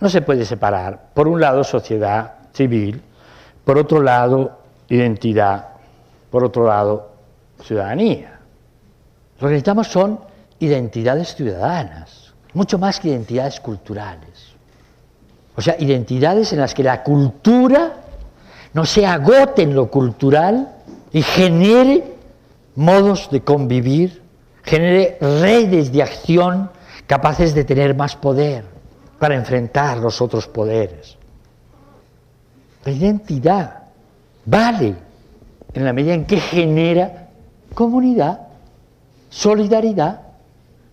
no se puede separar. Por un lado, sociedad civil, por otro lado, identidad, por otro lado, ciudadanía. Lo que necesitamos son identidades ciudadanas, mucho más que identidades culturales. O sea, identidades en las que la cultura no se agote en lo cultural y genere modos de convivir, genere redes de acción capaces de tener más poder para enfrentar los otros poderes. La identidad vale en la medida en que genera comunidad, solidaridad,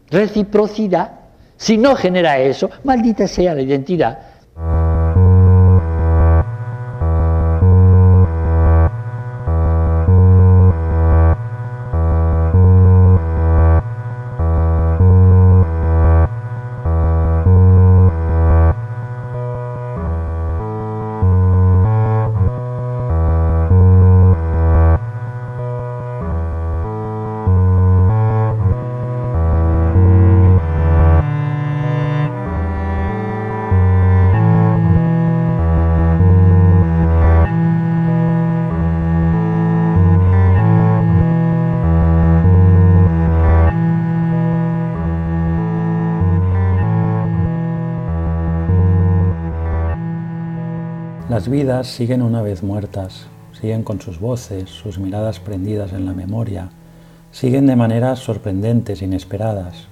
reciprocidad. Si no genera eso, maldita sea la identidad, Las vidas siguen una vez muertas, siguen con sus voces, sus miradas prendidas en la memoria, siguen de maneras sorprendentes, inesperadas.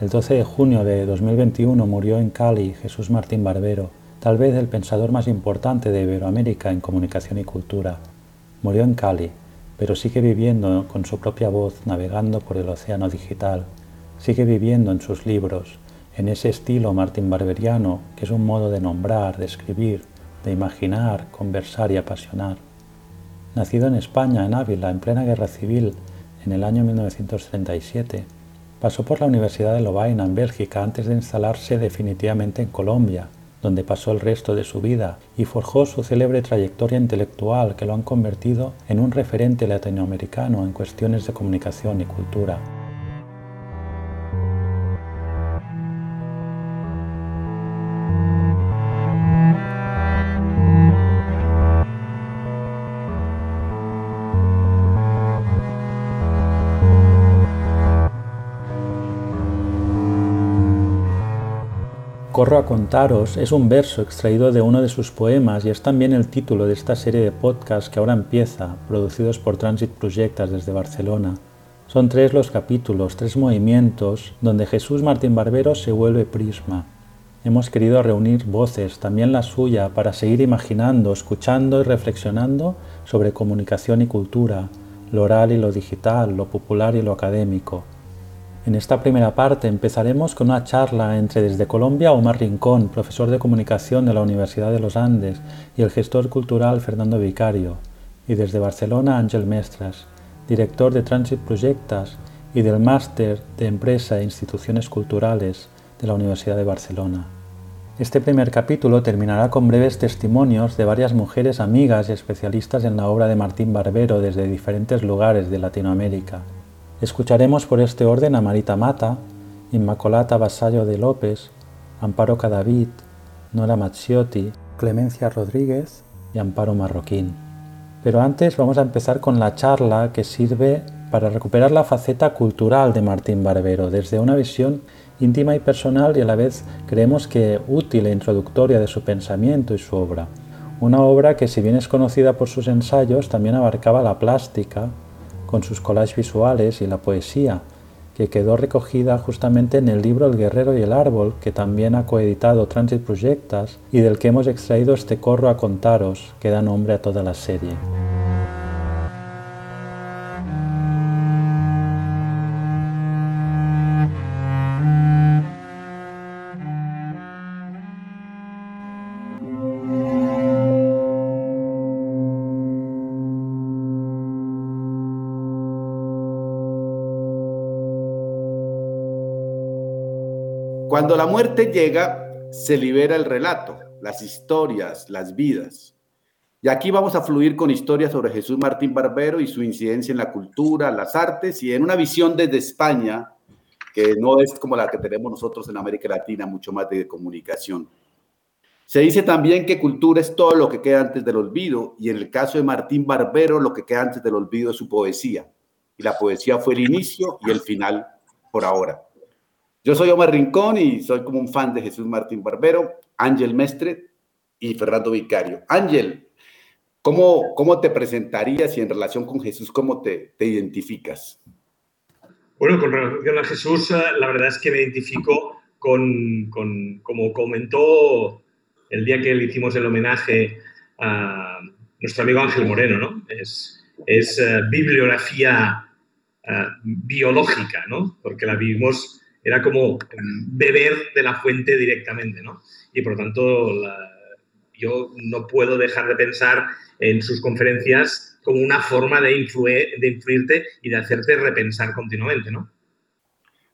El 12 de junio de 2021 murió en Cali Jesús Martín Barbero, tal vez el pensador más importante de Iberoamérica en comunicación y cultura. Murió en Cali, pero sigue viviendo con su propia voz navegando por el océano digital, sigue viviendo en sus libros, en ese estilo martín barberiano que es un modo de nombrar, de escribir, de imaginar, conversar y apasionar. Nacido en España, en Ávila, en plena guerra civil, en el año 1937, pasó por la Universidad de Lovaina, en Bélgica, antes de instalarse definitivamente en Colombia, donde pasó el resto de su vida y forjó su célebre trayectoria intelectual que lo han convertido en un referente latinoamericano en cuestiones de comunicación y cultura. Corro a contaros es un verso extraído de uno de sus poemas y es también el título de esta serie de podcasts que ahora empieza, producidos por Transit Projectas desde Barcelona. Son tres los capítulos, tres movimientos, donde Jesús Martín Barbero se vuelve prisma. Hemos querido reunir voces, también la suya, para seguir imaginando, escuchando y reflexionando sobre comunicación y cultura, lo oral y lo digital, lo popular y lo académico. En esta primera parte empezaremos con una charla entre desde Colombia Omar Rincón, profesor de comunicación de la Universidad de los Andes, y el gestor cultural Fernando Vicario, y desde Barcelona Ángel Mestras, director de Transit Projectas y del Máster de Empresa e Instituciones Culturales de la Universidad de Barcelona. Este primer capítulo terminará con breves testimonios de varias mujeres amigas y especialistas en la obra de Martín Barbero desde diferentes lugares de Latinoamérica Escucharemos por este orden a Marita Mata, Inmacolata Vasallo de López, Amparo Cadavid, Nora Mazziotti, Clemencia Rodríguez y Amparo Marroquín. Pero antes vamos a empezar con la charla que sirve para recuperar la faceta cultural de Martín Barbero desde una visión íntima y personal y a la vez creemos que útil e introductoria de su pensamiento y su obra. Una obra que si bien es conocida por sus ensayos, también abarcaba la plástica, con sus collages visuales y la poesía, que quedó recogida justamente en el libro El Guerrero y el Árbol, que también ha coeditado Transit Projectas y del que hemos extraído este corro a contaros, que da nombre a toda la serie. Cuando la muerte llega, se libera el relato, las historias, las vidas. Y aquí vamos a fluir con historias sobre Jesús Martín Barbero y su incidencia en la cultura, las artes y en una visión desde España que no es como la que tenemos nosotros en América Latina, mucho más de comunicación. Se dice también que cultura es todo lo que queda antes del olvido, y en el caso de Martín Barbero, lo que queda antes del olvido es su poesía. Y la poesía fue el inicio y el final por ahora. Yo soy Omar Rincón y soy como un fan de Jesús Martín Barbero, Ángel Mestre y Fernando Vicario. Ángel, ¿cómo, ¿cómo te presentarías y en relación con Jesús, cómo te, te identificas? Bueno, con relación a Jesús, eh, la verdad es que me identifico con, con, como comentó el día que le hicimos el homenaje a nuestro amigo Ángel Moreno, ¿no? Es, es eh, bibliografía uh, biológica, ¿no? Porque la vivimos, era como beber de la fuente directamente, ¿no? Y por lo tanto, yo no puedo dejar de pensar en sus conferencias como una forma de, influir, de influirte y de hacerte repensar continuamente, ¿no?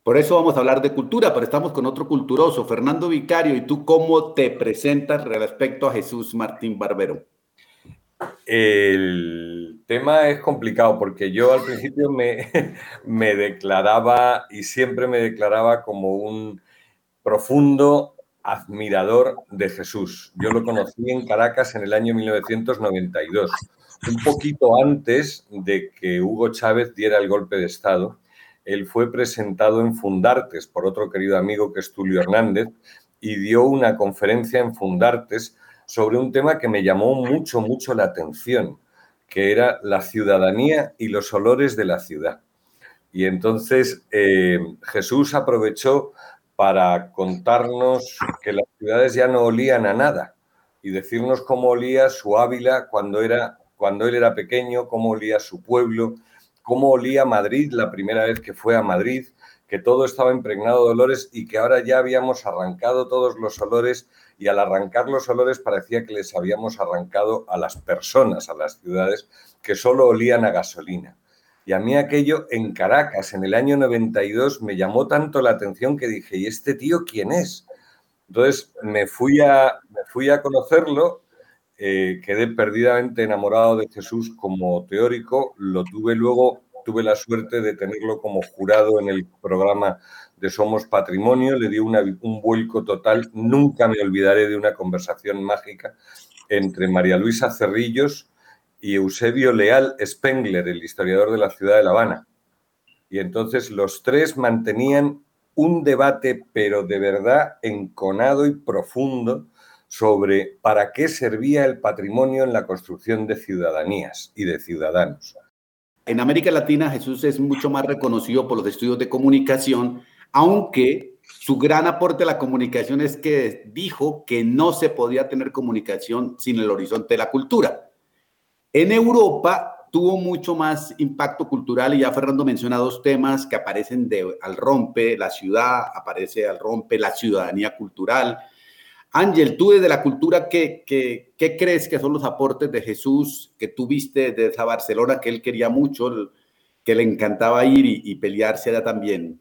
Por eso vamos a hablar de cultura, pero estamos con otro culturoso, Fernando Vicario. ¿Y tú cómo te presentas respecto a Jesús Martín Barbero? El tema es complicado porque yo al principio me, me declaraba y siempre me declaraba como un profundo admirador de Jesús. Yo lo conocí en Caracas en el año 1992, un poquito antes de que Hugo Chávez diera el golpe de Estado él fue presentado en Fundartes por otro querido amigo que es Tulio Hernández y dio una conferencia en Fundartes sobre un tema que me llamó mucho, mucho la atención, que era la ciudadanía y los olores de la ciudad. Y entonces eh, Jesús aprovechó para contarnos que las ciudades ya no olían a nada y decirnos cómo olía su Ávila cuando, era, cuando él era pequeño, cómo olía su pueblo, cómo olía Madrid la primera vez que fue a Madrid, que todo estaba impregnado de olores y que ahora ya habíamos arrancado todos los olores y al arrancar los olores parecía que les habíamos arrancado a las personas, a las ciudades, que solo olían a gasolina. Y a mí aquello en Caracas, en el año 92, me llamó tanto la atención que dije, ¿y este tío quién es? Entonces me fui a, me fui a conocerlo eh, quedé perdidamente enamorado de Jesús como teórico, lo tuve luego, tuve la suerte de tenerlo como jurado en el programa de Somos Patrimonio, le di un vuelco total, nunca me olvidaré de una conversación mágica entre María Luisa Cerrillos y Eusebio Leal Spengler, el historiador de la ciudad de La Habana. Y entonces los tres mantenían un debate, pero de verdad enconado y profundo, sobre para qué servía el patrimonio en la construcción de ciudadanías y de ciudadanos. En América Latina Jesús es mucho más reconocido por los estudios de comunicación, aunque su gran aporte a la comunicación es que dijo que no se podía tener comunicación sin el horizonte de la cultura. En Europa tuvo mucho más impacto cultural y ya Fernando menciona dos temas que aparecen de, al rompe la ciudad, aparece al rompe la ciudadanía cultural, Ángel, tú desde la cultura, ¿qué, qué, crees que son los aportes de Jesús que tú viste desde esa Barcelona que él quería mucho, que le encantaba ir y, pelearse allá también?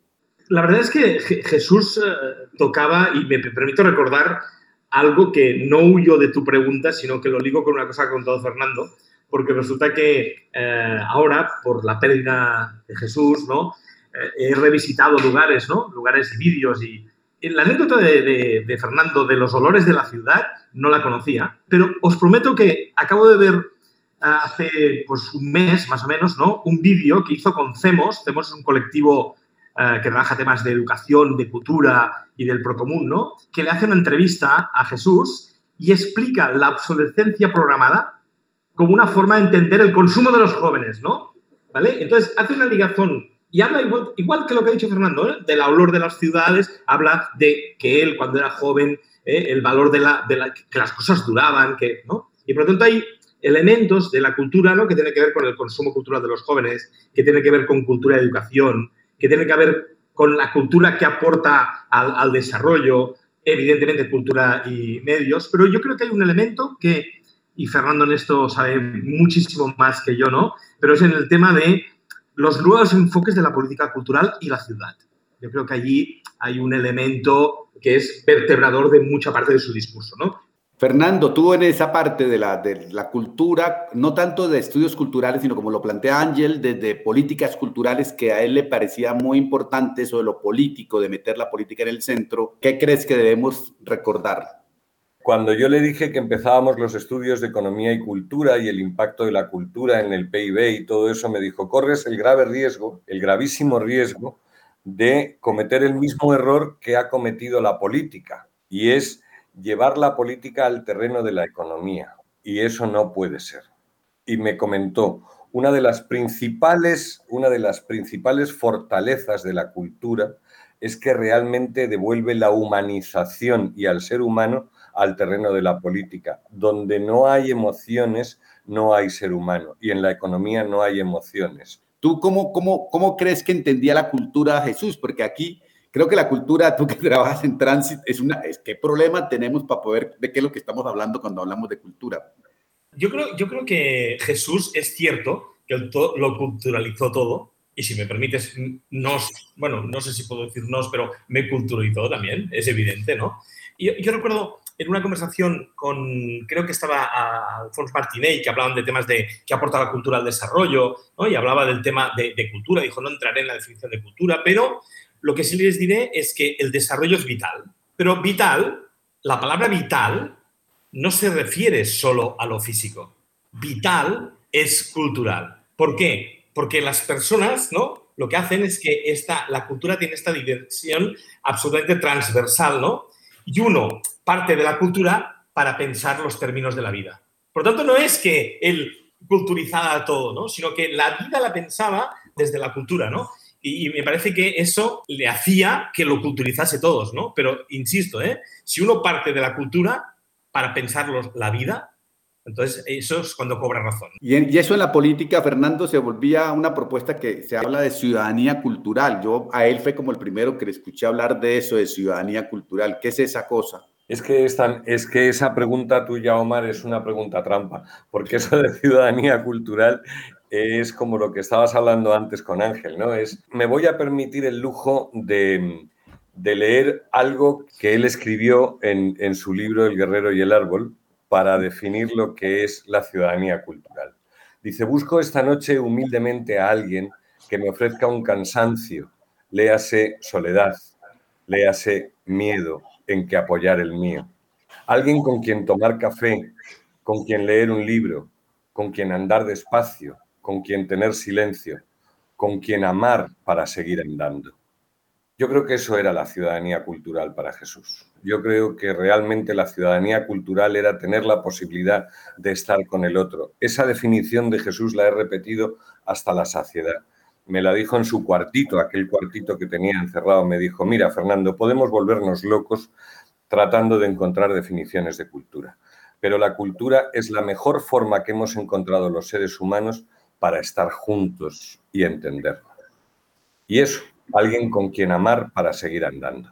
La verdad es que Jesús eh, tocaba, y me permito recordar algo que no huyó de tu pregunta, sino que lo ligo con una cosa que ha contado Fernando, porque resulta que eh, ahora, por la pérdida de Jesús, ¿no? Eh, he revisitado lugares, ¿no? Lugares y vídeos y la anécdota de, Fernando de los olores de la ciudad no la conocía, pero os prometo que acabo de ver ah, hace pues, un mes más o menos ¿no? un vídeo que hizo con CEMOS. CEMOS es un colectivo ah, que trabaja temas de educación, de cultura y del procomún, ¿no? que le hace una entrevista a Jesús y explica la obsolescencia programada como una forma de entender el consumo de los jóvenes, ¿no? ¿Vale? Entonces, hace una ligación y habla igual, que lo que ha dicho Fernando, ¿eh? del olor de las ciudades, habla de que él cuando era joven, ¿eh? el valor de, la, de la, que las cosas duraban, que, ¿no? Y por lo tanto hay elementos de la cultura, ¿no? Que tiene que ver con el consumo cultural de los jóvenes, que tiene que ver con cultura de educación, que tiene que ver con la cultura que aporta al, al desarrollo, evidentemente cultura y medios, pero yo creo que hay un elemento que, y Fernando en esto sabe muchísimo más que yo, ¿no? Pero es en el tema de los nuevos enfoques de la política cultural y la ciudad. Yo creo que allí hay un elemento que es vertebrador de mucha parte de su discurso, ¿no? Fernando, tú en esa parte de la, de la cultura, no tanto de estudios culturales, sino como lo plantea Ángel, desde políticas culturales que a él le parecía muy importante eso de lo político, de meter la política en el centro, ¿qué crees que debemos recordar? Cuando yo le dije que empezábamos los estudios de economía y cultura y el impacto de la cultura en el PIB y todo eso, me dijo, corres el grave riesgo, el gravísimo riesgo de cometer el mismo error que ha cometido la política, y es llevar la política al terreno de la economía. Y eso no puede ser. Y me comentó, una de las principales, una de las principales fortalezas de la cultura es que realmente devuelve la humanización y al ser humano al terreno de la política. Donde no hay emociones, no hay ser humano. Y en la economía no hay emociones. ¿Tú cómo, cómo, cómo crees que entendía la cultura Jesús? Porque aquí creo que la cultura, tú que trabajas en tránsito, es una, es qué problema tenemos para poder, de qué es lo que estamos hablando cuando hablamos de cultura. Yo creo, yo creo que Jesús es cierto que lo culturalizó todo, y si me permites, nos, bueno, no sé si puedo decir nos, pero me culturalizó también, es evidente, ¿no? Y yo recuerdo en una conversación con, creo que estaba Alfonso Martinez, que hablaban de temas de qué aporta la cultura al desarrollo, ¿no? y hablaba del tema de, cultura, dijo, no entraré en la definición de cultura, pero lo que sí les diré es que el desarrollo es vital. Pero vital, la palabra vital no se refiere solo a lo físico. Vital es cultural. ¿Por qué? Porque las personas, ¿no? Lo que hacen es que esta, la cultura tiene esta dimensión absolutamente transversal, ¿no? Y uno parte de la cultura para pensar los términos de la vida. Por tanto, no es que él culturizara todo, ¿no? sino que la vida la pensaba desde la cultura, ¿no? Y, me parece que eso le hacía que lo culturizase todos, ¿no? Pero insisto, ¿eh? si uno parte de la cultura para pensar la vida, entonces eso es cuando cobra razón. Y, y, eso en la política, Fernando, se volvía una propuesta que se habla de ciudadanía cultural. Yo a él fue como el primero que le escuché hablar de eso, de ciudadanía cultural. ¿Qué es esa cosa? Es que, es que esa pregunta tuya, Omar, es una pregunta trampa, porque eso de ciudadanía cultural es como lo que estabas hablando antes con Ángel, ¿no? Es, me voy a permitir el lujo de, leer algo que él escribió en, en su libro El guerrero y el árbol para definir lo que es la ciudadanía cultural. Dice, busco esta noche humildemente a alguien que me ofrezca un cansancio, léase soledad, léase miedo, en que apoyar el mío. Alguien con quien tomar café, con quien leer un libro, con quien andar despacio, con quien tener silencio, con quien amar para seguir andando. Yo creo que eso era la ciudadanía cultural para Jesús. Yo creo que realmente la ciudadanía cultural era tener la posibilidad de estar con el otro. Esa definición de Jesús la he repetido hasta la saciedad. Me la dijo en su cuartito, aquel cuartito que tenía encerrado. Me dijo, mira, Fernando, podemos volvernos locos tratando de encontrar definiciones de cultura. Pero la cultura es la mejor forma que hemos encontrado los seres humanos para estar juntos y entendernos. Y eso, alguien con quien amar para seguir andando.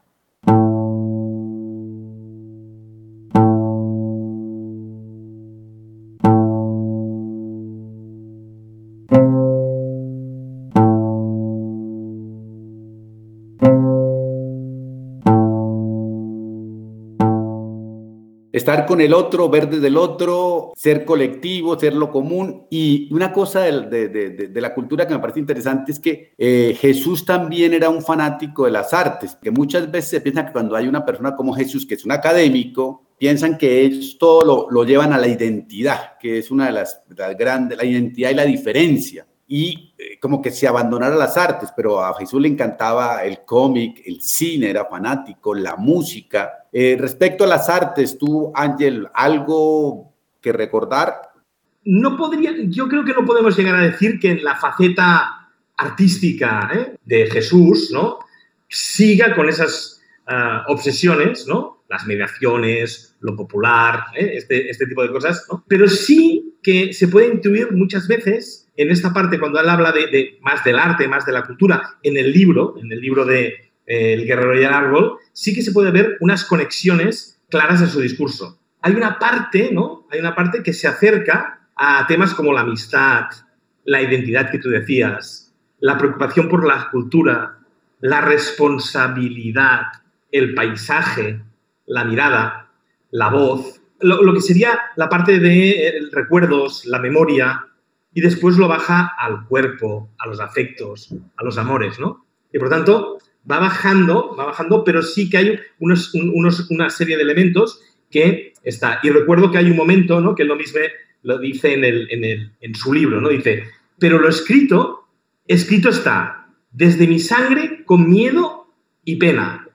Estar con el otro, ver desde el otro, ser colectivo, ser lo común. Y una cosa de, la cultura que me parece interesante es que eh, Jesús también era un fanático de las artes, que muchas veces se piensa que cuando hay una persona como Jesús, que es un académico, piensan que es, todo lo, llevan a la identidad, que es una de las, las grandes, la identidad y la diferencia y eh, como que se abandonara las artes, pero a Jesús le encantaba el cómic, el cine, era fanático, la música. Eh, respecto a las artes, tú, Ángel, ¿algo que recordar? No podría, yo creo que no podemos llegar a decir que en la faceta artística ¿eh? de Jesús, ¿no? Siga con esas ah, obsesiones, ¿no? Las mediaciones, lo popular, este, este tipo de cosas, ¿no? Pero sí que se puede intuir muchas veces en esta parte, cuando él habla de, más del arte, más de la cultura, en el libro, en el libro de eh, El guerrero y el árbol, sí que se puede ver unas conexiones claras en su discurso. Hay una parte, ¿no? Hay una parte que se acerca a temas como la amistad, la identidad que tú decías, la preocupación por la cultura, la responsabilidad, el paisaje, la mirada, la voz, lo, que sería la parte de eh, recuerdos, la memoria, y después lo baja al cuerpo, a los afectos, a los amores, ¿no? Y por tanto, va bajando, va bajando, pero sí que hay unos, una serie de elementos que está. Y recuerdo que hay un momento, ¿no? Que lo mismo lo dice en, el, en, el, en su libro, ¿no? Dice, pero lo escrito, escrito está, desde mi sangre con miedo y pena.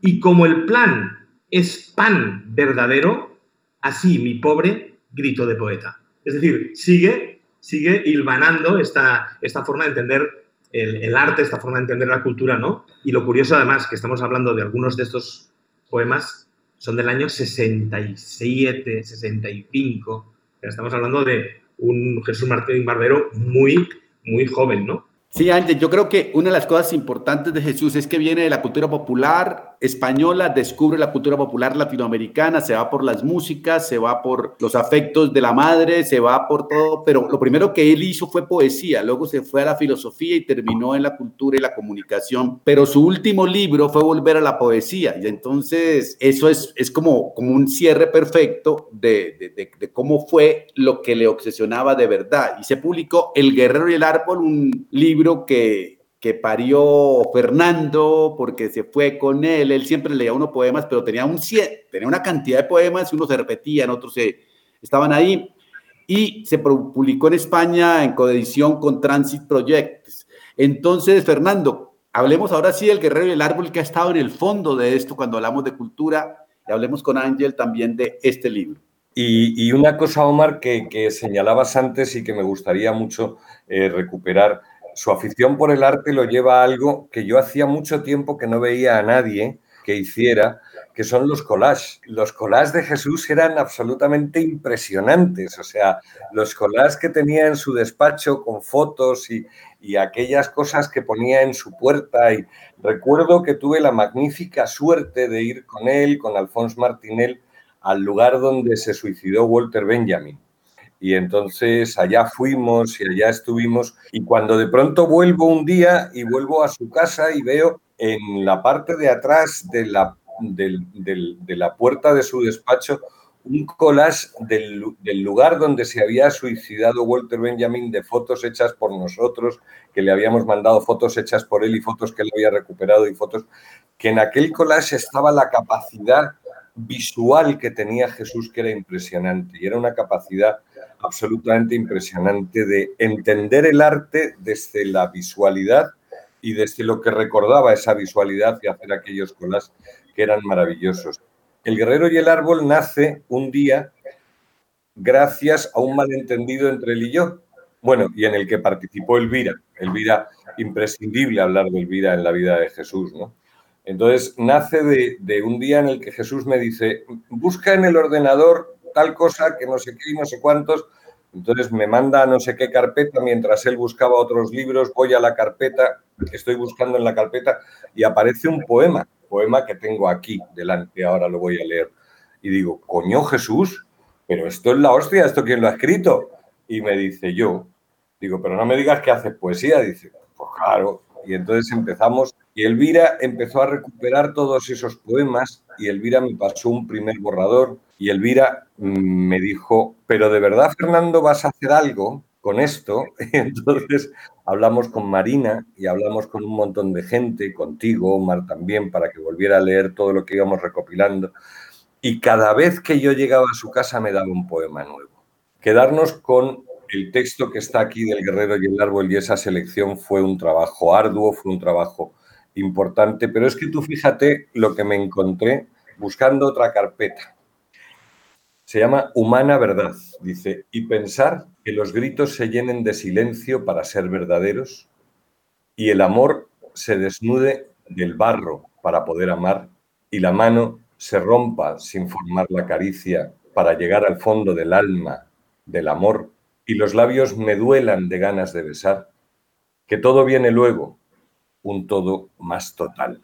Y como el plan es pan verdadero, así mi pobre grito de poeta. Es decir, sigue, sigue hilvanando esta, esta forma de entender el, el, arte, esta forma de entender la cultura, ¿no? Y lo curioso además que estamos hablando de algunos de estos poemas son del año 67, 65. Estamos hablando de un Jesús Martín Barbero muy, muy joven, ¿no? Sí, Ángel, yo creo que una de las cosas importantes de Jesús es que viene de la cultura popular española, descubre la cultura popular latinoamericana, se va por las músicas, se va por los afectos de la madre, se va por todo, pero lo primero que él hizo fue poesía, luego se fue a la filosofía y terminó en la cultura y la comunicación, pero su último libro fue volver a la poesía y entonces eso es, es como, como un cierre perfecto de, de, de, cómo fue lo que le obsesionaba de verdad y se publicó El Guerrero y el Árbol, un libro que, que parió Fernando porque se fue con él. Él siempre leía unos poemas, pero tenía, un, tenía una cantidad de poemas, unos se repetían, otros se, estaban ahí. Y se publicó en España en coedición con Transit Projects. Entonces, Fernando, hablemos ahora sí del guerrero y el árbol que ha estado en el fondo de esto cuando hablamos de cultura y hablemos con Ángel también de este libro. Y, y una cosa, Omar, que, que, señalabas antes y que me gustaría mucho eh, recuperar su afición por el arte lo lleva a algo que yo hacía mucho tiempo que no veía a nadie que hiciera, que son los collages. Los collages de Jesús eran absolutamente impresionantes, o sea, los collages que tenía en su despacho con fotos y, y aquellas cosas que ponía en su puerta. Y recuerdo que tuve la magnífica suerte de ir con él, con Alphonse Martinel, al lugar donde se suicidó Walter Benjamin y entonces allá fuimos y allá estuvimos y cuando de pronto vuelvo un día y vuelvo a su casa y veo en la parte de atrás de la, de, de, de la puerta de su despacho un collage del, del, lugar donde se había suicidado Walter Benjamin de fotos hechas por nosotros, que le habíamos mandado fotos hechas por él y fotos que él había recuperado y fotos, que en aquel collage estaba la capacidad visual que tenía Jesús que era impresionante y era una capacidad absolutamente impresionante de entender el arte desde la visualidad y desde lo que recordaba esa visualidad y hacer aquellos colas que eran maravillosos. El guerrero y el árbol nace un día gracias a un malentendido entre él y yo, bueno, y en el que participó Elvira. Elvira, imprescindible hablar de Elvira en la vida de Jesús, ¿no? Entonces, nace de, un día en el que Jesús me dice, busca en el ordenador tal cosa que no sé qué y no sé cuántos. Entonces me manda a no sé qué carpeta, mientras él buscaba otros libros, voy a la carpeta estoy buscando en la carpeta y aparece un poema, poema que tengo aquí delante, ahora lo voy a leer. Y digo, coño Jesús, pero esto es la hostia, ¿esto quién lo ha escrito? Y me dice yo, digo, pero no me digas que haces poesía, dice, pues claro. Y entonces empezamos y Elvira empezó a recuperar todos esos poemas y Elvira me pasó un primer borrador y Elvira mm, me dijo, pero de verdad, Fernando, vas a hacer algo con esto. Y entonces hablamos con Marina y hablamos con un montón de gente, contigo, Omar también, para que volviera a leer todo lo que íbamos recopilando. Y cada vez que yo llegaba a su casa me daba un poema nuevo. Quedarnos con el texto que está aquí del Guerrero y el Árbol y esa selección fue un trabajo arduo, fue un trabajo importante, pero es que tú fíjate lo que me encontré buscando otra carpeta. Se llama Humana Verdad, dice, y pensar que los gritos se llenen de silencio para ser verdaderos y el amor se desnude del barro para poder amar y la mano se rompa sin formar la caricia para llegar al fondo del alma, del amor, y los labios me duelan de ganas de besar, que todo viene luego, un todo más total.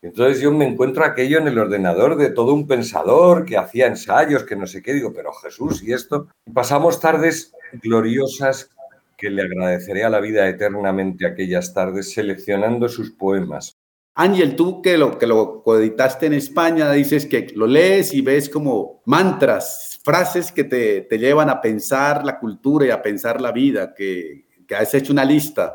Entonces yo me encuentro aquello en el ordenador de todo un pensador que hacía ensayos, que no sé qué, digo, pero Jesús y esto. Pasamos tardes gloriosas que le agradeceré a la vida eternamente aquellas tardes seleccionando sus poemas. Ángel, tú que lo, que lo coeditaste en España, dices que lo lees y ves como mantras, frases que te, te llevan a pensar la cultura y a pensar la vida, que, que has hecho una lista.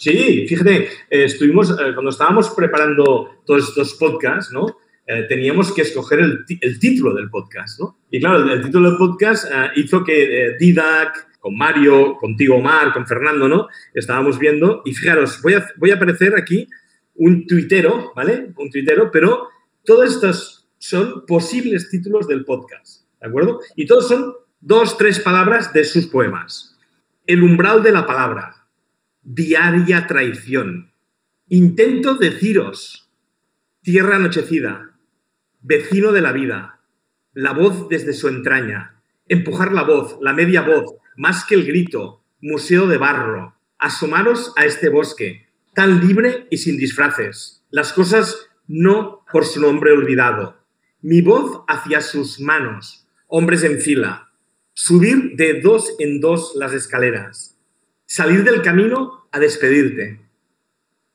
Sí, fíjate, eh, estuvimos, eh, cuando estábamos preparando todos estos podcasts, ¿no? eh, teníamos que escoger el, título del podcast, ¿no? Y claro, el, título del podcast hizo que Didac, con Mario, contigo Omar, con Fernando, ¿no? Estábamos viendo y fijaros, voy a, voy a aparecer aquí un tuitero, ¿vale? Un tuitero, pero todos estos son posibles títulos del podcast, ¿de acuerdo? Y todos son dos, tres palabras de sus poemas. El umbral de la palabra, diaria traición, intento deciros, tierra anochecida, vecino de la vida, la voz desde su entraña, empujar la voz, la media voz, más que el grito, museo de barro, asomaros a este bosque, tan libre y sin disfraces, las cosas no por su nombre olvidado, mi voz hacia sus manos, hombres en fila, subir de dos en dos las escaleras, salir del camino a despedirte,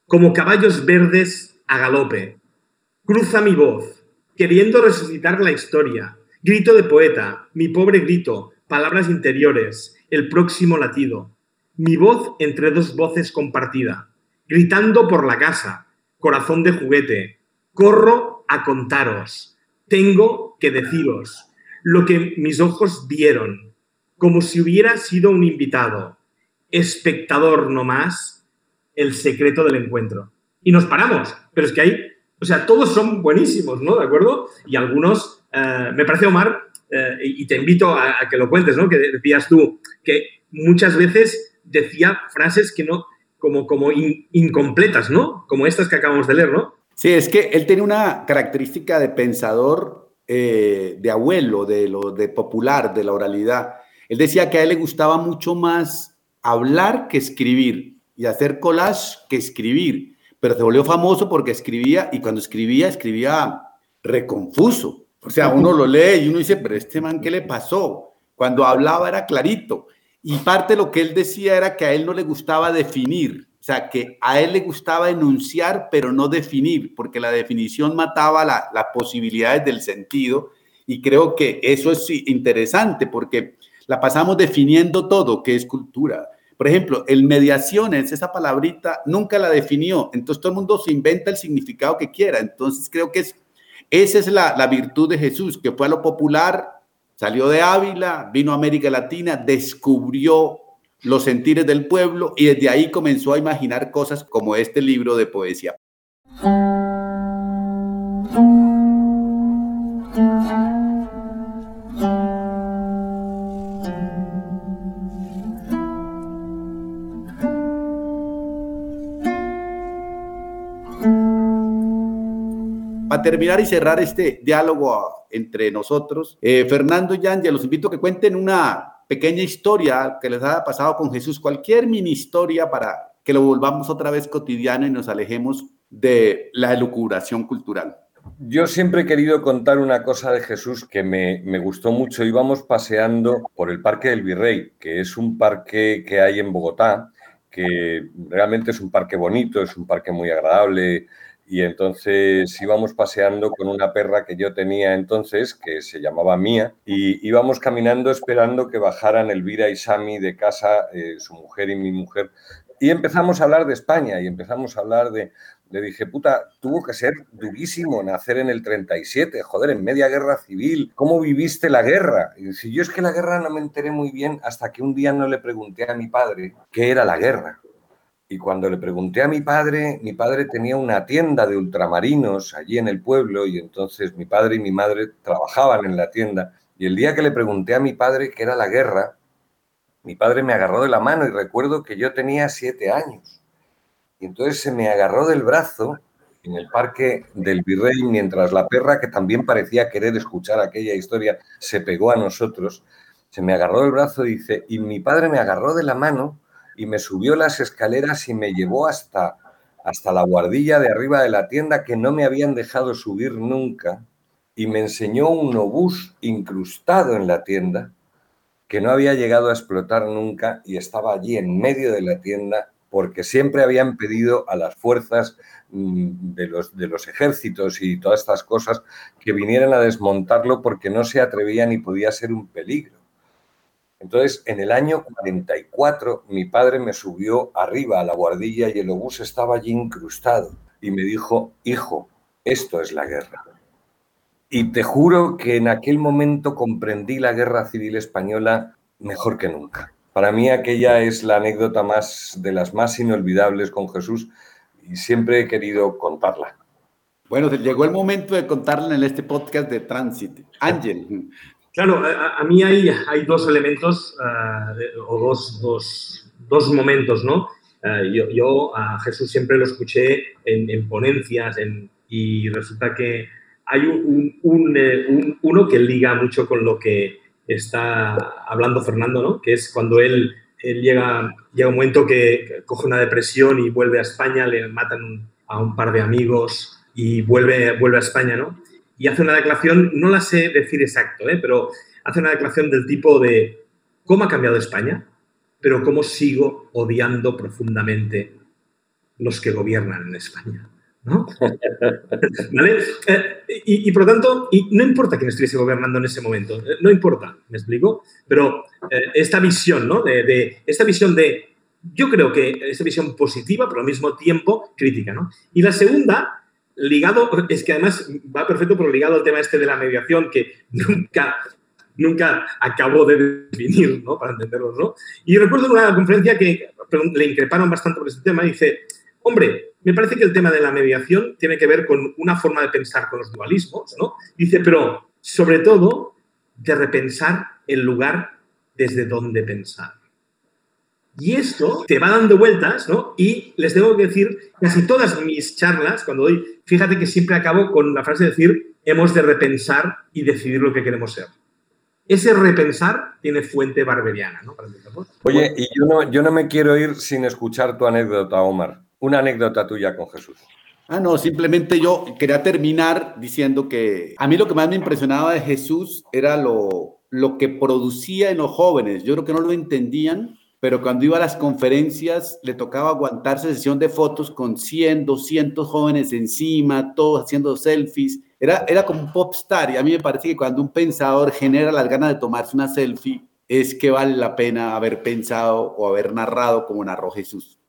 como caballos verdes a galope, cruza mi voz, queriendo resucitar la historia, grito de poeta, mi pobre grito, palabras interiores, el próximo latido, mi voz entre dos voces compartida, gritando por la casa, corazón de juguete, corro a contaros, tengo que deciros lo que mis ojos vieron, como si hubiera sido un invitado, espectador no más, el secreto del encuentro. Y nos paramos, pero es que hay, o sea, todos son buenísimos, ¿no? ¿De acuerdo? Y algunos, eh, me parece, Omar, eh, y te invito a, que lo cuentes, ¿no? Que decías tú que muchas veces decía frases que no, como, como incompletas, ¿no? Como estas que acabamos de leer, ¿no? Sí, es que él tiene una característica de pensador, eh, de abuelo, de lo de popular, de la oralidad. Él decía que a él le gustaba mucho más hablar que escribir y hacer collage que escribir, pero se volvió famoso porque escribía y cuando escribía, escribía reconfuso. O sea, uno lo lee y uno dice, pero este man, ¿qué le pasó? Cuando hablaba era clarito. Y parte de lo que él decía era que a él no le gustaba definir, o sea, que a él le gustaba enunciar, pero no definir, porque la definición mataba las posibilidades del sentido. Y creo que eso es interesante, porque la pasamos definiendo todo, que es cultura. Por ejemplo, el mediaciones, esa palabrita, nunca la definió. Entonces todo el mundo se inventa el significado que quiera. Entonces creo que es esa es la, virtud de Jesús, que fue a lo popular, salió de Ávila, vino a América Latina, descubrió los sentires del pueblo y desde ahí comenzó a imaginar cosas como este libro de poesía. Terminar y cerrar este diálogo entre nosotros, eh, Fernando y ya los invito a que cuenten una pequeña historia que les haya pasado con Jesús, cualquier mini historia para que lo volvamos otra vez cotidiano y nos alejemos de la elucubración cultural. Yo siempre he querido contar una cosa de Jesús que me, me, gustó mucho. Íbamos paseando por el Parque del Virrey, que es un parque que hay en Bogotá, que realmente es un parque bonito, es un parque muy agradable, y entonces íbamos paseando con una perra que yo tenía entonces, que se llamaba Mía, y íbamos caminando esperando que bajaran Elvira y Sami de casa, eh, su mujer y mi mujer, y empezamos a hablar de España y empezamos a hablar de, le dije, puta, tuvo que ser durísimo nacer en el 37, joder, en media guerra civil, ¿cómo viviste la guerra? Y dice, yo es que la guerra no me enteré muy bien hasta que un día no le pregunté a mi padre qué era la guerra. Y cuando le pregunté a mi padre, mi padre tenía una tienda de ultramarinos allí en el pueblo y entonces mi padre y mi madre trabajaban en la tienda. Y el día que le pregunté a mi padre qué era la guerra, mi padre me agarró de la mano y recuerdo que yo tenía siete años. Y entonces se me agarró del brazo en el parque del virrey mientras la perra, que también parecía querer escuchar aquella historia, se pegó a nosotros. Se me agarró del brazo y dice, y mi padre me agarró de la mano y me subió las escaleras y me llevó hasta, hasta la guardilla de arriba de la tienda que no me habían dejado subir nunca y me enseñó un obús incrustado en la tienda que no había llegado a explotar nunca y estaba allí en medio de la tienda porque siempre habían pedido a las fuerzas mm, de los, de los ejércitos y todas estas cosas que vinieran a desmontarlo porque no se atrevían y podía ser un peligro. Entonces, en el año 44, mi padre me subió arriba a la guardilla y el obús estaba allí incrustado y me dijo, hijo, esto es la guerra. y te juro que en aquel momento comprendí la guerra civil española mejor que nunca. Para mí aquella es la anécdota más de las más inolvidables con Jesús y siempre he querido contarla. Bueno, llegó el momento de contarla en este podcast de Transit. Ángel. Claro, a, mí hay, dos elementos uh, o dos, momentos, ¿no? Uh, yo, a Jesús siempre lo escuché en, en ponencias en, y resulta que hay eh, un, uno que liga mucho con lo que está hablando Fernando, ¿no? Que es cuando él, llega, llega un momento que coge una depresión y vuelve a España, le matan a un par de amigos y vuelve a España, ¿no? Y hace una declaración, no la sé decir exacto, ¿eh? pero hace una declaración del tipo de cómo ha cambiado España, pero cómo sigo odiando profundamente los que gobiernan en España. ¿no? ¿Vale? Eh, y, por lo tanto, no importa quién estuviese gobernando en ese momento, eh, no importa, ¿me explico? Pero eh, esta visión, ¿no? De, esta visión de, yo creo que esta visión positiva, pero al mismo tiempo crítica, ¿no? Y la segunda, ligado, es que además va perfecto, pero ligado al tema este de la mediación, que nunca, nunca acabó de definir, ¿no? Para entenderlo, ¿no? Y recuerdo una conferencia que le increparon bastante por este tema, y dice, hombre, me parece que el tema de la mediación tiene que ver con una forma de pensar con los dualismos, ¿no? Dice, pero sobre todo de repensar el lugar desde donde pensar. Y esto te va dando vueltas, ¿no? Y les tengo que decir, casi todas mis charlas, cuando doy, fíjate que siempre acabo con la frase de decir, hemos de repensar y decidir lo que queremos ser. Ese repensar tiene fuente barberiana, ¿no? Oye, y yo no, yo no me quiero ir sin escuchar tu anécdota, Omar una anécdota tuya con Jesús. Ah, no, simplemente yo quería terminar diciendo que a mí lo que más me impresionaba de Jesús era lo, lo que producía en los jóvenes. Yo creo que no lo entendían, pero cuando iba a las conferencias le tocaba aguantarse sesión de fotos con 100, 200 jóvenes encima, todos haciendo selfies. Era, era como un popstar y a mí me parece que cuando un pensador genera las ganas de tomarse una selfie, es que vale la pena haber pensado o haber narrado como narró Jesús.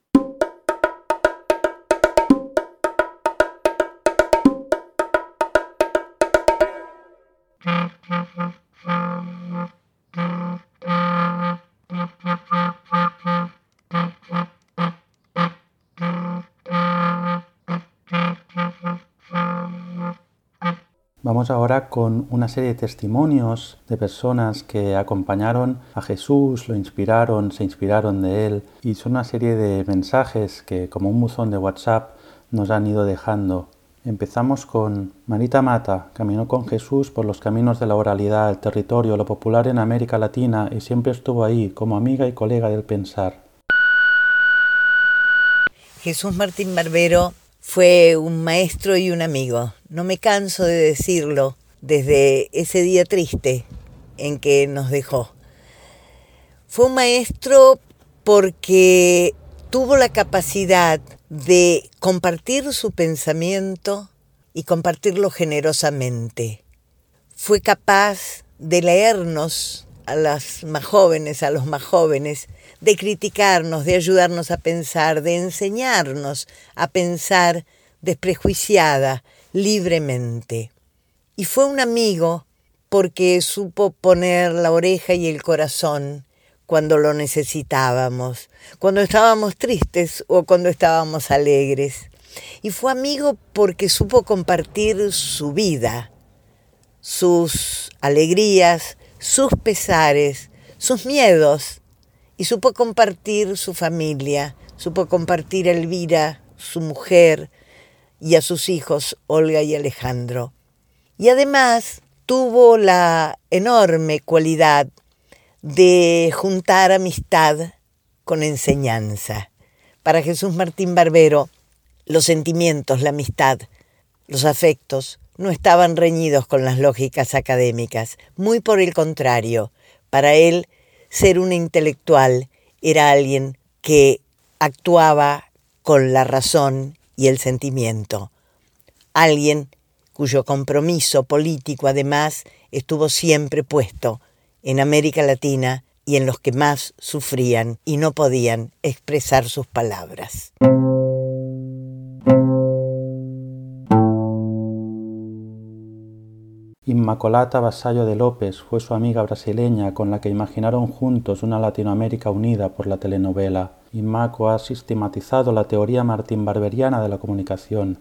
Vamos ahora con una serie de testimonios de personas que acompañaron a Jesús, lo inspiraron, se inspiraron de él y son una serie de mensajes que como un buzón de WhatsApp nos han ido dejando. Empezamos con Marita Mata, caminó con Jesús por los caminos de la oralidad, el territorio, lo popular en América Latina y siempre estuvo ahí como amiga y colega del pensar. Jesús Martín Barbero fue un maestro y un amigo. No me canso de decirlo desde ese día triste en que nos dejó. Fue un maestro porque tuvo la capacidad de compartir su pensamiento y compartirlo generosamente. Fue capaz de leernos a las más jóvenes, a los más jóvenes, de criticarnos, de ayudarnos a pensar, de enseñarnos a pensar desprejuiciada, libremente. Y fue un amigo porque supo poner la oreja y el corazón cuando lo necesitábamos, cuando estábamos tristes o cuando estábamos alegres. Y fue amigo porque supo compartir su vida, sus alegrías, sus pesares, sus miedos, y supo compartir su familia, supo compartir a Elvira, su mujer, y a sus hijos Olga y Alejandro. Y además tuvo la enorme cualidad de juntar amistad con enseñanza. Para Jesús Martín Barbero, los sentimientos, la amistad, los afectos no estaban reñidos con las lógicas académicas, muy por el contrario, para él ser un intelectual era alguien que actuaba con la razón y el sentimiento, alguien cuyo compromiso político además estuvo siempre puesto en América Latina y en los que más sufrían y no podían expresar sus palabras. Inmacolata Vasallo de López fue su amiga brasileña con la que imaginaron juntos una Latinoamérica unida por la telenovela. Inmaco ha sistematizado la teoría martín barberiana de la comunicación.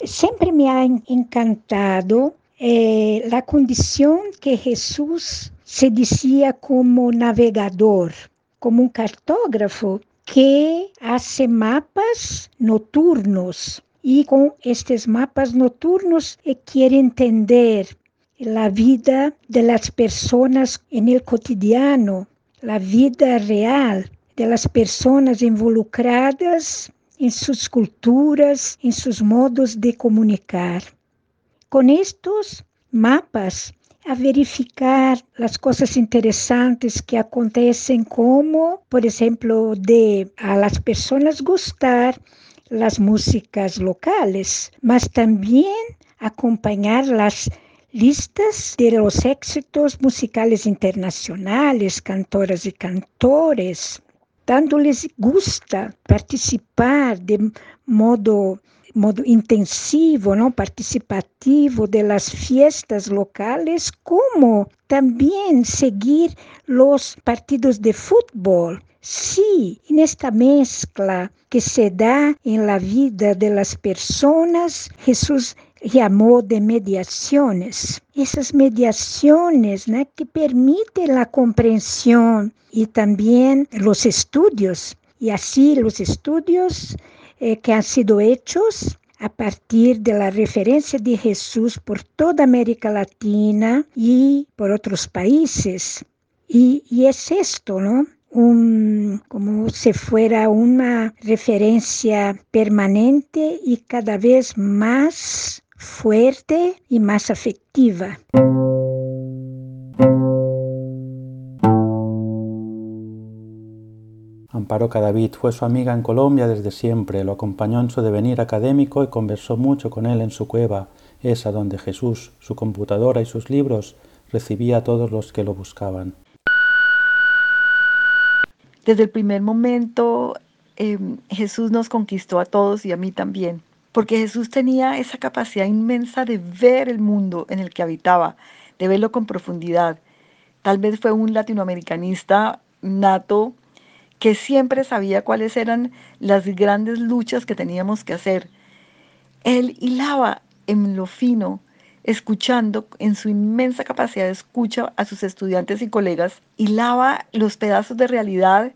Siempre me ha encantado eh, la condición que Jesús se decía como navegador, como un cartógrafo que hace mapas nocturnos y con estos mapas nocturnos quiere entender la vida de las personas en el cotidiano, la vida real de las personas involucradas en sus culturas, en sus modos de comunicar. Con estos mapas a verificar las cosas interesantes que acontecen como, por ejemplo, de a las personas gustar las músicas locales, mas también acompañar las listas de los éxitos musicales internacionales, cantoras y cantores, dándoles gusta participar de modo modo intensivo, não participativo de las fiestas locales, como também seguir los partidos de fútbol Sí, en esta mezcla que se da en la vida de las personas, Jesús llamó de mediaciones. Esas mediaciones que permiten la comprensión y también los estudios. Y así los estudios eh, que han sido hechos a partir de la referencia de Jesús por toda América Latina y por otros países. Y es esto, ¿no? Un, como si fuera una referencia permanente y cada vez más fuerte y más afectiva. Amparo Cadavid fue su amiga en Colombia desde siempre, lo acompañó en su devenir académico y conversó mucho con él en su cueva, esa donde Jesús, su computadora y sus libros recibía a todos los que lo buscaban desde el primer momento em, Jesús nos conquistó a todos y a mí también, porque Jesús tenía esa capacidad inmensa de ver el mundo en el que habitaba, de verlo con profundidad. Tal vez fue un latinoamericanista nato que siempre sabía cuáles eran las grandes luchas que teníamos que hacer. Él hilaba en lo fino, escuchando en su inmensa capacidad de escucha a sus estudiantes y colegas, hilaba los pedazos de realidad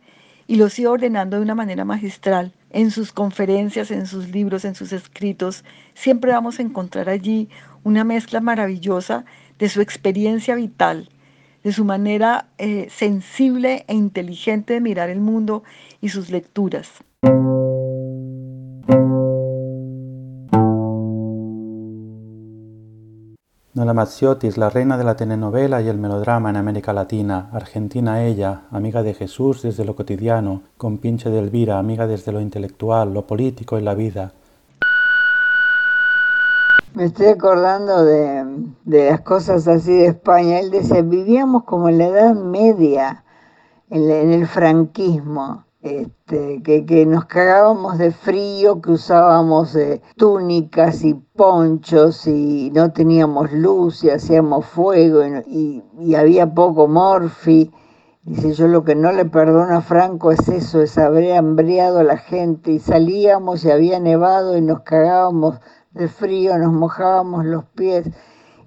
y los iba ordenando de una manera magistral. En sus conferencias, en sus libros, en sus escritos, siempre vamos a encontrar allí una mezcla maravillosa de su experiencia vital, de su manera eh, sensible e inteligente de mirar el mundo y sus lecturas. Nola la reina de la telenovela y el melodrama en América Latina, argentina ella, amiga de Jesús desde lo cotidiano, con pinche de Elvira, amiga desde lo intelectual, lo político y la vida. Me estoy acordando de, las cosas así de España. Él decía, vivíamos como en la Edad Media, en el franquismo este, que, nos cagábamos de frío, que usábamos eh, túnicas y ponchos y no teníamos luz y hacíamos fuego y, había poco morfi. Dice, yo lo que no le perdono a Franco es eso, es haber hambriado a la gente y salíamos y había nevado y nos cagábamos de frío, nos mojábamos los pies.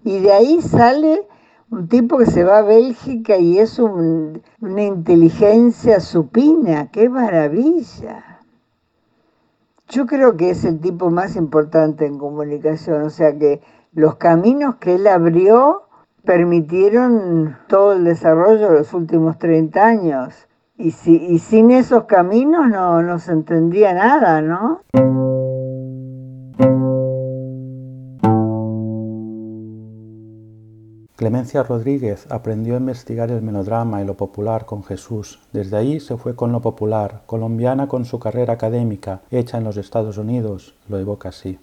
Y de ahí sale un tipo que se va a Bélgica y es una inteligencia supina, qué maravilla. Yo creo que es el tipo más importante en comunicación, o sea que los caminos que él abrió permitieron todo el desarrollo de los últimos 30 años. Y, si, y sin esos caminos no, no se entendía nada, ¿no? Clemencia Rodríguez aprendió a investigar el melodrama y lo popular con Jesús. Desde ahí se fue con lo popular, colombiana con su carrera académica, hecha en los Estados Unidos, lo evoca así.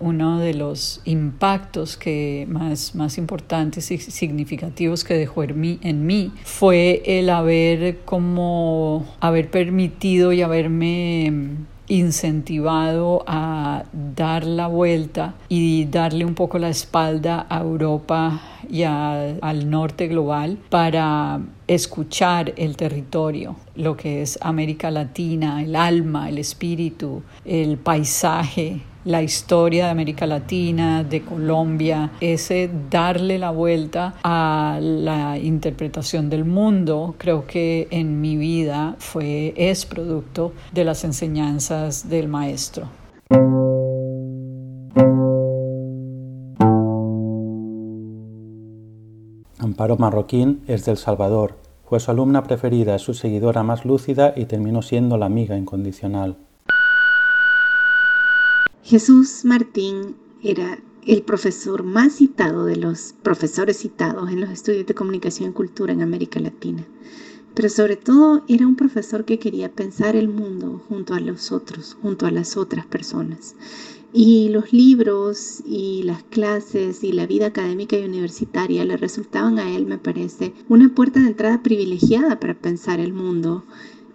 Uno de los impactos que más, más importantes y significativos que dejó en mí, fue el haber como haber permitido y haberme incentivado a dar la vuelta y darle un poco la espalda a Europa y al norte global para escuchar el territorio, lo que es América Latina, el alma, el espíritu, el paisaje, la historia de América Latina, de Colombia, ese darle la vuelta a la interpretación del mundo, creo que en mi vida fue, es producto de las enseñanzas del maestro. Amparo Marroquín es del Salvador. Fue su alumna preferida, su seguidora más lúcida y terminó siendo la amiga incondicional. Jesús Martín era el profesor más citado de los profesores citados en los estudios de comunicación y cultura en América Latina. Pero sobre todo era un profesor que quería pensar el mundo junto a los otros, junto a las otras personas. Y los libros y las clases y la vida académica y universitaria le resultaban a él, me parece, una puerta de entrada privilegiada para pensar el mundo.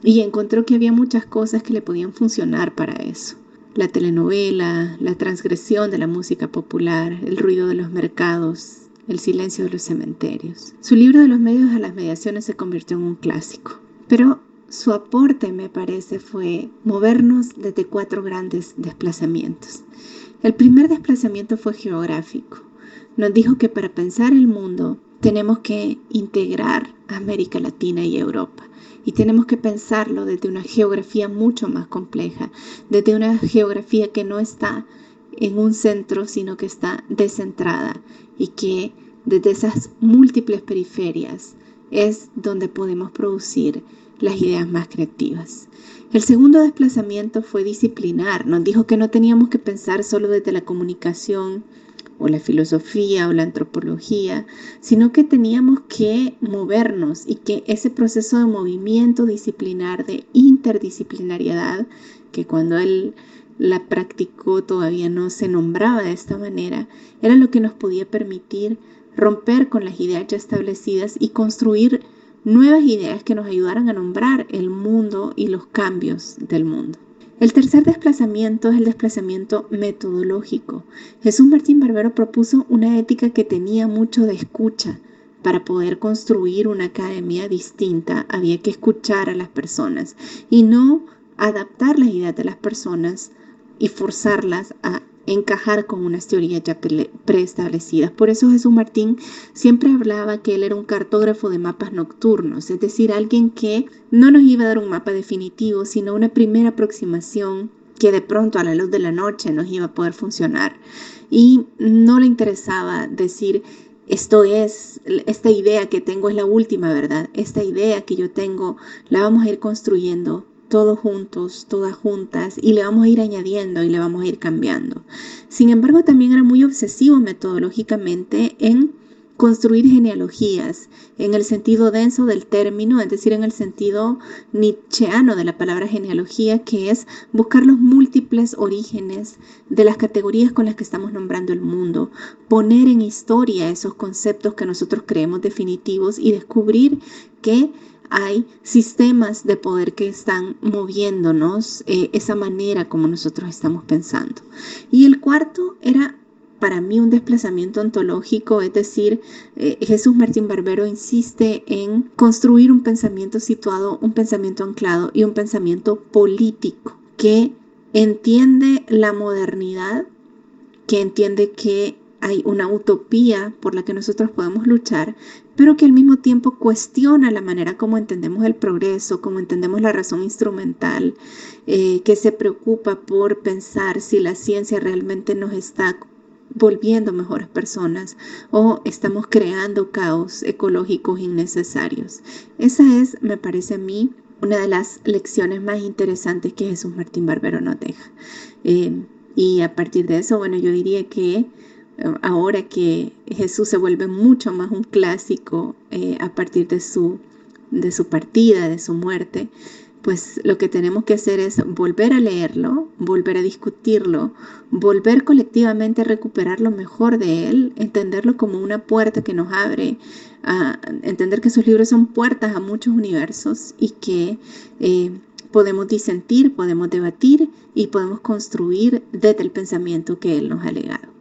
Y encontró que había muchas cosas que le podían funcionar para eso la telenovela, la transgresión de la música popular, el ruido de los mercados, el silencio de los cementerios. Su libro de los medios a las mediaciones se convirtió en un clásico, pero su aporte, me parece, fue movernos desde cuatro grandes desplazamientos. El primer desplazamiento fue geográfico. Nos dijo que para pensar el mundo tenemos que integrar América Latina y Europa y tenemos que pensarlo desde una geografía mucho más compleja, desde una geografía que no está en un centro, sino que está descentrada y que desde esas múltiples periferias es donde podemos producir las ideas más creativas. El segundo desplazamiento fue disciplinar. Nos dijo que no teníamos que pensar solo desde la comunicación o la filosofía o la antropología, sino que teníamos que movernos y que ese proceso de movimiento disciplinar, de interdisciplinariedad, que cuando él la practicó todavía no se nombraba de esta manera, era lo que nos podía permitir romper con las ideas ya establecidas y construir nuevas ideas que nos ayudaran a nombrar el mundo y los cambios del mundo. El tercer desplazamiento es el desplazamiento metodológico. Jesús Martín Barbero propuso una ética que tenía mucho de escucha. Para poder construir una academia distinta había que escuchar a las personas y no adaptar las ideas de las personas y forzarlas a encajar con unas teorías ya preestablecidas. Por eso Jesús Martín siempre hablaba que él era un cartógrafo de mapas nocturnos, es decir, alguien que no nos iba a dar un mapa definitivo, sino una primera aproximación que de pronto a la luz de la noche nos iba a poder funcionar. Y no le interesaba decir, esto es, esta idea que tengo es la última verdad, esta idea que yo tengo la vamos a ir construyendo todos juntos, todas juntas, y le vamos a ir añadiendo y le vamos a ir cambiando. Sin embargo, también era muy obsesivo metodológicamente en construir genealogías en el sentido denso del término, es decir, en el sentido nietzscheano de la palabra genealogía, que es buscar los múltiples orígenes de las categorías con las que estamos nombrando el mundo, poner en historia esos conceptos que nosotros creemos definitivos y descubrir que hay sistemas de poder que están moviéndonos eh, esa manera como nosotros estamos pensando. Y el cuarto era para mí un desplazamiento ontológico, es decir, eh, Jesús Martín Barbero insiste en construir un pensamiento situado, un pensamiento anclado y un pensamiento político que entiende la modernidad, que entiende que hay una utopía por la que nosotros podemos luchar, pero que al mismo tiempo cuestiona la manera como entendemos el progreso, como entendemos la razón instrumental, eh, que se preocupa por pensar si la ciencia realmente nos está volviendo mejores personas o estamos creando caos ecológicos innecesarios. Esa es, me parece a mí, una de las lecciones más interesantes que Jesús Martín Barbero nos deja. Eh, y a partir de eso, bueno, yo diría que ahora que Jesús se vuelve mucho más un clásico eh, a partir de su, de su partida, de su muerte, pues lo que tenemos que hacer es volver a leerlo, volver a discutirlo, volver colectivamente a recuperar lo mejor de él, entenderlo como una puerta que nos abre, entender que sus libros son puertas a muchos universos y que eh, podemos disentir, podemos debatir y podemos construir desde el pensamiento que Él nos ha legado.